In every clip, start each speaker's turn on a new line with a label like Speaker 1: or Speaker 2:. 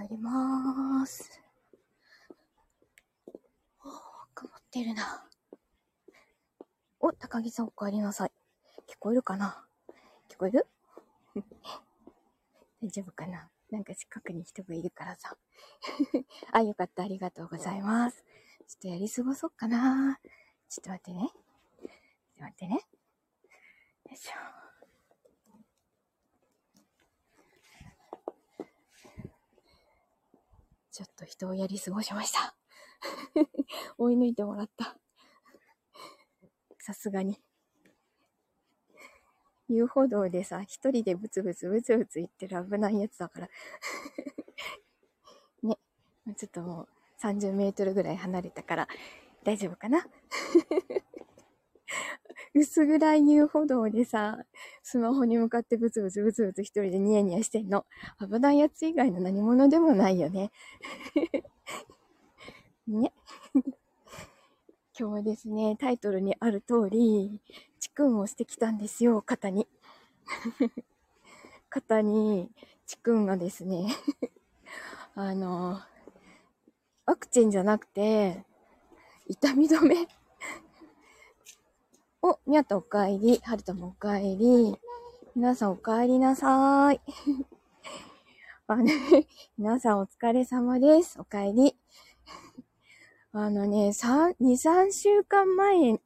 Speaker 1: 入りまーす。おー、曇ってるな。お、高木さんお帰りなさい。聞こえるかな？聞こえる？大丈夫かな？なんか近くに人がいるからさ。あ、よかった。ありがとうございます。ちょっとやり過ごそうかな。ちょっと待ってね。ちょっと待ってね。よいしょ。ちょっと人をやり過ごしました。追い抜いてもらった。さすがに。遊歩道でさ、一人でブツブツブツブツ言ってる危ないやつだから ね。ちょっともう30メートルぐらい離れたから大丈夫かな？薄暗い遊歩道でさ、スマホに向かってブツブツブツブツ一人でニヤニヤしてんの。危ないやつ以外の何者でもないよね。ね。今日はですね、タイトルにある通り、チクンをしてきたんですよ、肩に。肩に、チクンがですね、あの、ワクチンじゃなくて、痛み止めお、みやとおかえり。はるともおかえり。皆さんおかえりなさーい。あのね、皆さんお疲れ様です。おかえり。あのね、三、二、三週間前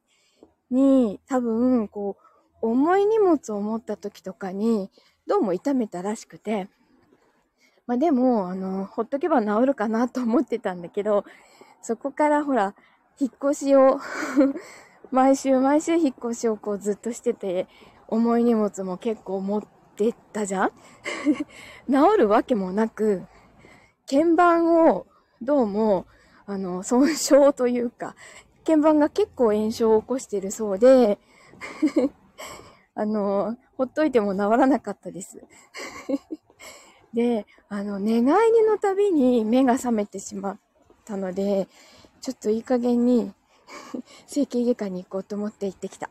Speaker 1: に、多分、こう、重い荷物を持った時とかに、どうも痛めたらしくて、まあでも、あの、ほっとけば治るかなと思ってたんだけど、そこからほら、引っ越しを 毎週毎週引っ越しをこうずっとしてて、重い荷物も結構持ってったじゃん？治るわけもなく、鍵盤をどうも、あの、損傷というか、鍵盤が結構炎症を起こしてるそうで、あの、ほっといても治らなかったです。で、あの、寝返りのたびに目が覚めてしまったので、ちょっといい加減に 整形外科に行こうと思って行ってきた。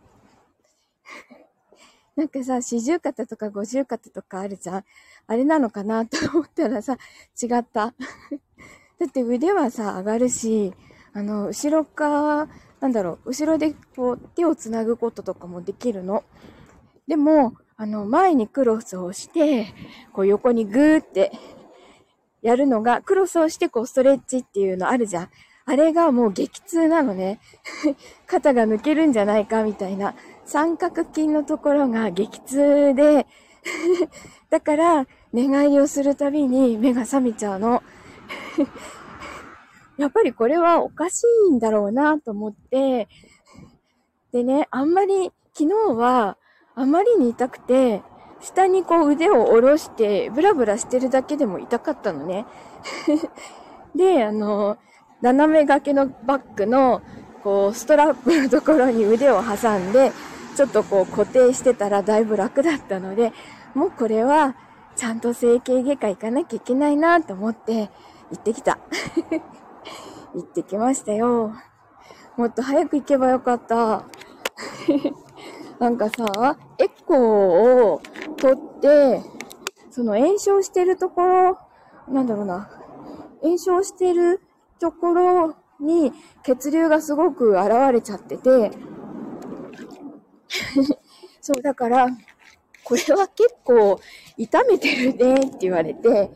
Speaker 1: なんかさ、四十肩とか五十肩とかあるじゃんあれなのかなと思ったらさ、違った。だって腕はさ、上がるし、あの、後ろか、なんだろう、後ろでこう、手をつなぐこととかもできるの。でも、あの、前にクロスをして、こう横にグーってやるのが、クロスをしてこうストレッチっていうのあるじゃん。あれがもう激痛なのね。肩が抜けるんじゃないかみたいな。三角筋のところが激痛で だから、寝返りをするたびに目が覚めちゃうの。やっぱりこれはおかしいんだろうなと思って、でね、あんまり、昨日は、あまりに痛くて、下にこう腕を下ろして、ブラブラしてるだけでも痛かったのね。で、あの、斜め掛けのバッグの、こう、ストラップのところに腕を挟んで、ちょっとこう固定してたらだいぶ楽だったので、もうこれは、ちゃんと整形外科行かなきゃいけないなと思って、行ってきた。行ってきましたよ。もっと早く行けばよかった。なんかさ、エコーを取って、その炎症してるところ、なんだろうな、炎症してるところに血流がすごく現れちゃってて、そう、だから、これは結構痛めてるねって言われて、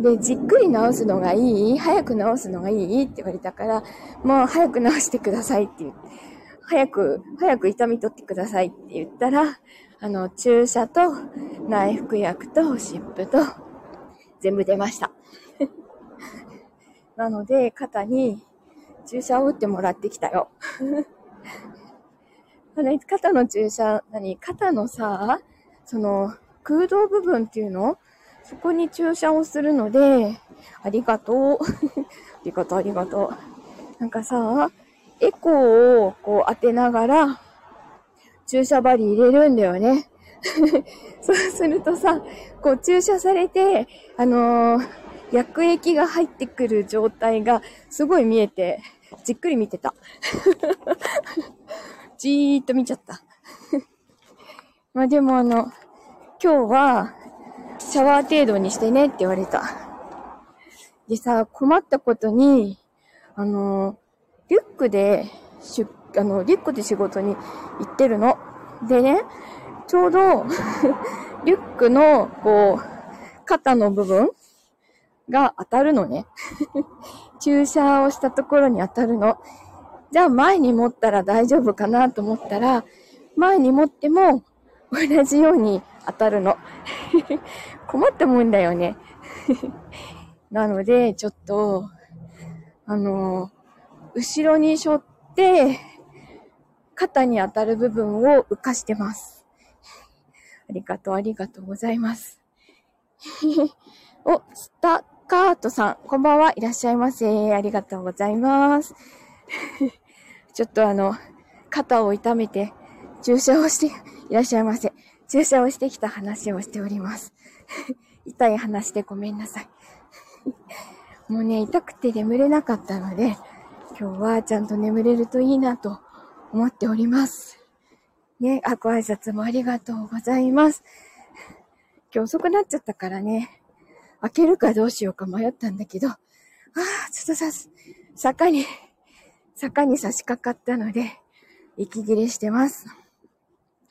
Speaker 1: で、じっくり治すのがいい？早く治すのがいい？って言われたから、もう早く治してくださいって言って、早く、早く痛み取ってくださいって言ったら、あの、注射と内服薬と湿布と全部出ました。なので、肩に注射を打ってもらってきたよ。肩の注射、何？肩のさ、その、空洞部分っていうの？そこに注射をするので、ありがとう。ありがとう、ありがとう。なんかさ、エコーをこう当てながら、注射針入れるんだよね。そうするとさ、こう注射されて、あのー薬液が入ってくる状態がすごい見えて、じっくり見てた。じーっと見ちゃった。まあでもあの、今日はシャワー程度にしてねって言われた。でさ、困ったことに、あの、リュックで、しあの、リュックで仕事に行ってるの。でね、ちょうど リュックの、こう、肩の部分が当たるのね。注射をしたところに当たるの。じゃあ前に持ったら大丈夫かなと思ったら、前に持っても同じように当たるの。困ったもんだよね。なので、ちょっと、あの、後ろに背負って、肩に当たる部分を浮かしてます。ありがとう、ありがとうございます。お、スタカートさん、こんばんは。いらっしゃいませ。ありがとうございます。ちょっとあの、肩を痛めて、注射をして、いらっしゃいませ。注射をしてきた話をしております。痛い話でごめんなさい。もうね、痛くて眠れなかったので、今日はちゃんと眠れるといいなと思っております。ね、あ、ご挨拶もありがとうございます。今日遅くなっちゃったからね、開けるかどうしようか迷ったんだけど、ああ、ちょっとさ、坂に、坂に差し掛かったので、息切れしてます。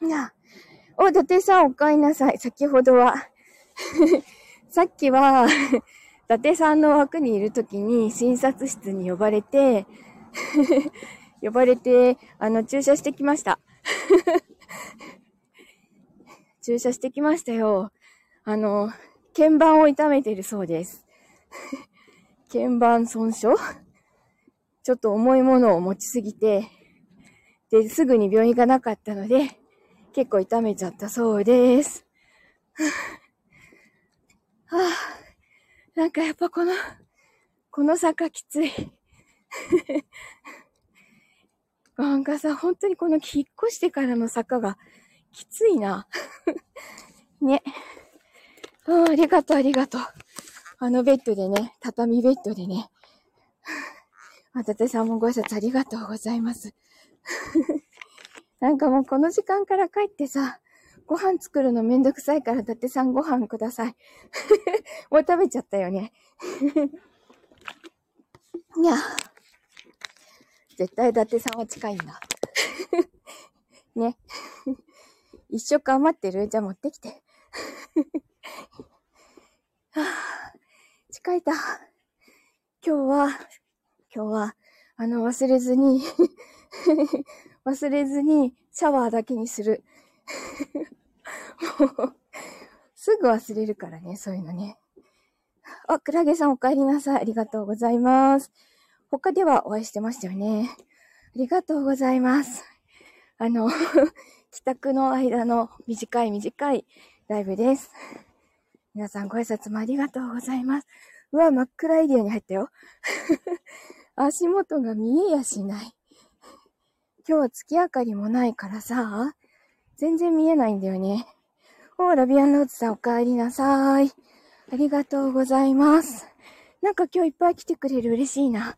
Speaker 1: なお、伊達さんお帰りなさい。先ほどは さっきは伊達さんの枠にいるときに診察室に呼ばれて 呼ばれて、あの、注射してきました 注射してきましたよ。あの、鍵盤を痛めているそうです。鍵盤損傷？ちょっと重いものを持ちすぎて、で、すぐに病院がなかったので、結構痛めちゃったそうです。はあ、なんかやっぱこの、この坂きつい。なんかさ、本当にこの引っ越してからの坂がきついな。ね。あありがとう、ありがとう。あのベッドでね、畳ベッドでね。あたてさんもご挨拶ありがとうございます。なんかもうこの時間から帰ってさ、ご飯作るのめんどくさいから、伊達さんご飯ください。もう食べちゃったよね。いや。絶対伊達さんは近いんだ。ね。一食余ってる？じゃあ持ってきて。はあ、近いた。今日は、今日は、あの、忘れずに 忘れずにシャワーだけにする。もう、すぐ忘れるからね、そういうのね。あ、クラゲさんお帰りなさい。ありがとうございます。他ではお会いしてましたよね。ありがとうございます。あの、帰宅の間の短い短いライブです。皆さんご挨拶もありがとうございます。うわ、真っ暗エリアに入ったよ。足元が見えやしない。今日は月明かりもないからさ、全然見えないんだよね。おラビアンローズさんお帰りなさい。ありがとうございます。なんか今日いっぱい来てくれる嬉しいな。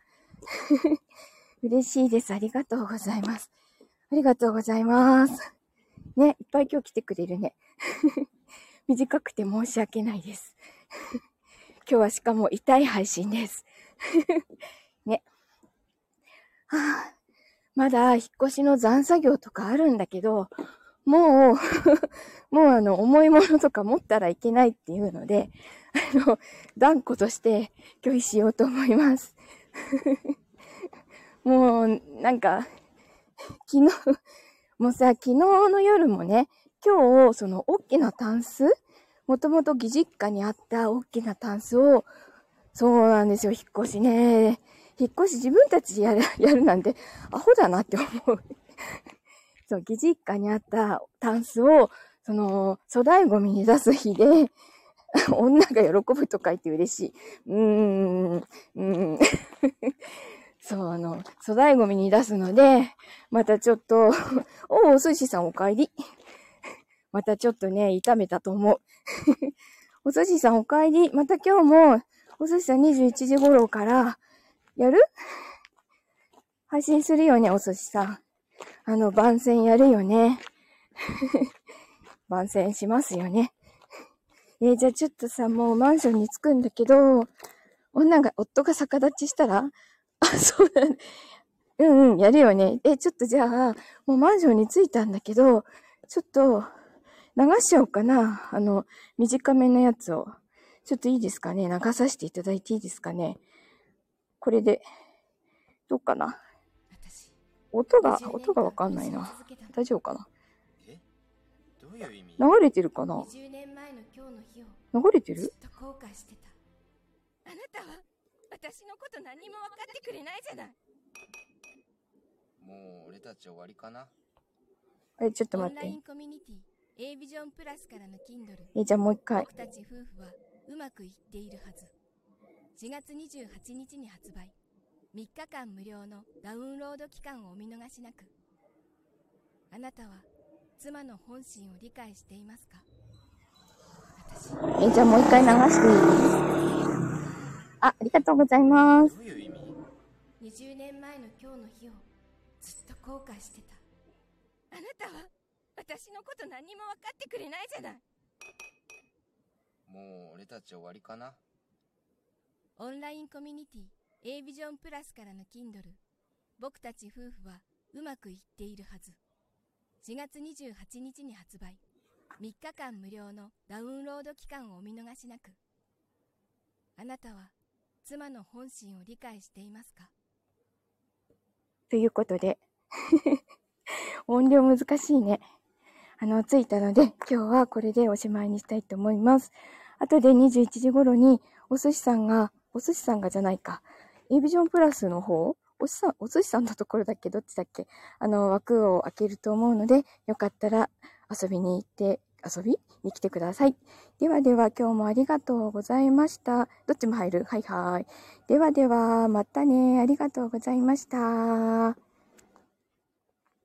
Speaker 1: 嬉しいです。ありがとうございます。ありがとうございます。ね、いっぱい今日来てくれるね。短くて申し訳ないです。今日はしかも痛い配信です。ね。はあ、まだ引っ越しの残作業とかあるんだけど、もう もうあの、重いものとか持ったらいけないっていうので、あの、断固として拒否しようと思います もう、なんか、昨日、もうさ、昨日の夜もね、今日、その、大きなタンスもともと義実家にあった大きなタンスを、そうなんですよ、引っ越しね。引っ越し自分たちでやる、やるなんて、アホだなって思う。そう、義実家にあったタンスを、その、粗大ゴミに出す日で、女が喜ぶとか言って嬉しい。うーん、うーん。そう、あの、粗大ゴミに出すので、またちょっと、おお、寿司さんお帰り。またちょっとね、炒めたと思う。お寿司さんお帰り。また今日も、お寿司さん21時頃から、やる？配信するよね、お寿司さん。あの、番宣やるよね。番宣しますよね。えー、じゃあちょっとさ、もうマンションに着くんだけど、女が、夫が逆立ちしたら、あ、そうだね。うんうん、やるよね。え、ちょっとじゃあ、もうマンションに着いたんだけど、ちょっと、流しちゃおうかな。あの、短めのやつを。ちょっといいですかね。流させていただいていいですかね。これで、どうかな。音が、音がわかんないな。大丈夫かな。
Speaker 2: え？どういう意味？
Speaker 1: 流れてるかな。
Speaker 3: 20年前の今日の日を
Speaker 1: 流れてる？
Speaker 3: ずっと後悔してた。あなたは私のこと何も分かってくれないじゃない。
Speaker 2: もう俺たち終わりかな。
Speaker 1: え、ちょっと待って
Speaker 3: A ビジョンプラスからの Kindle
Speaker 1: え、じゃあもう一回。
Speaker 3: 僕たち夫婦はうまくいっているはず。4月28日に発売。3日間無料のダウンロード期間をお見逃しなく。あなたは妻の本心を理解していますか？私。
Speaker 1: え、じゃあもう一回流していい？あ、ありがとうございます。
Speaker 2: どういう意味
Speaker 3: ？20年前の今日の日をずっと後悔してた。あなたは私のこと何も分かってくれないじゃない。
Speaker 2: もう俺たち終わりかな。
Speaker 3: オンラインコミュニティ A ビジョンプラスからの Kindle 僕たち夫婦はうまくいっているはず。4月28日に発売。3日間無料のダウンロード期間をお見逃しなく。あなたは妻の本心を理解していますか？
Speaker 1: ということで、音量難しいね。あの、着いたので、今日はこれでおしまいにしたいと思います。後で21時頃に、お寿司さんが、お寿司さんがじゃないか、A ビジョンプラスの方お寿司さん、お寿司さんのところだっけ？どっちだっけ？あの、枠を開けると思うので、よかったら遊びに行って、遊び？に来てください。ではでは今日もありがとうございました。どっちも入る？はいはい。ではでは、またね。ありがとうございました。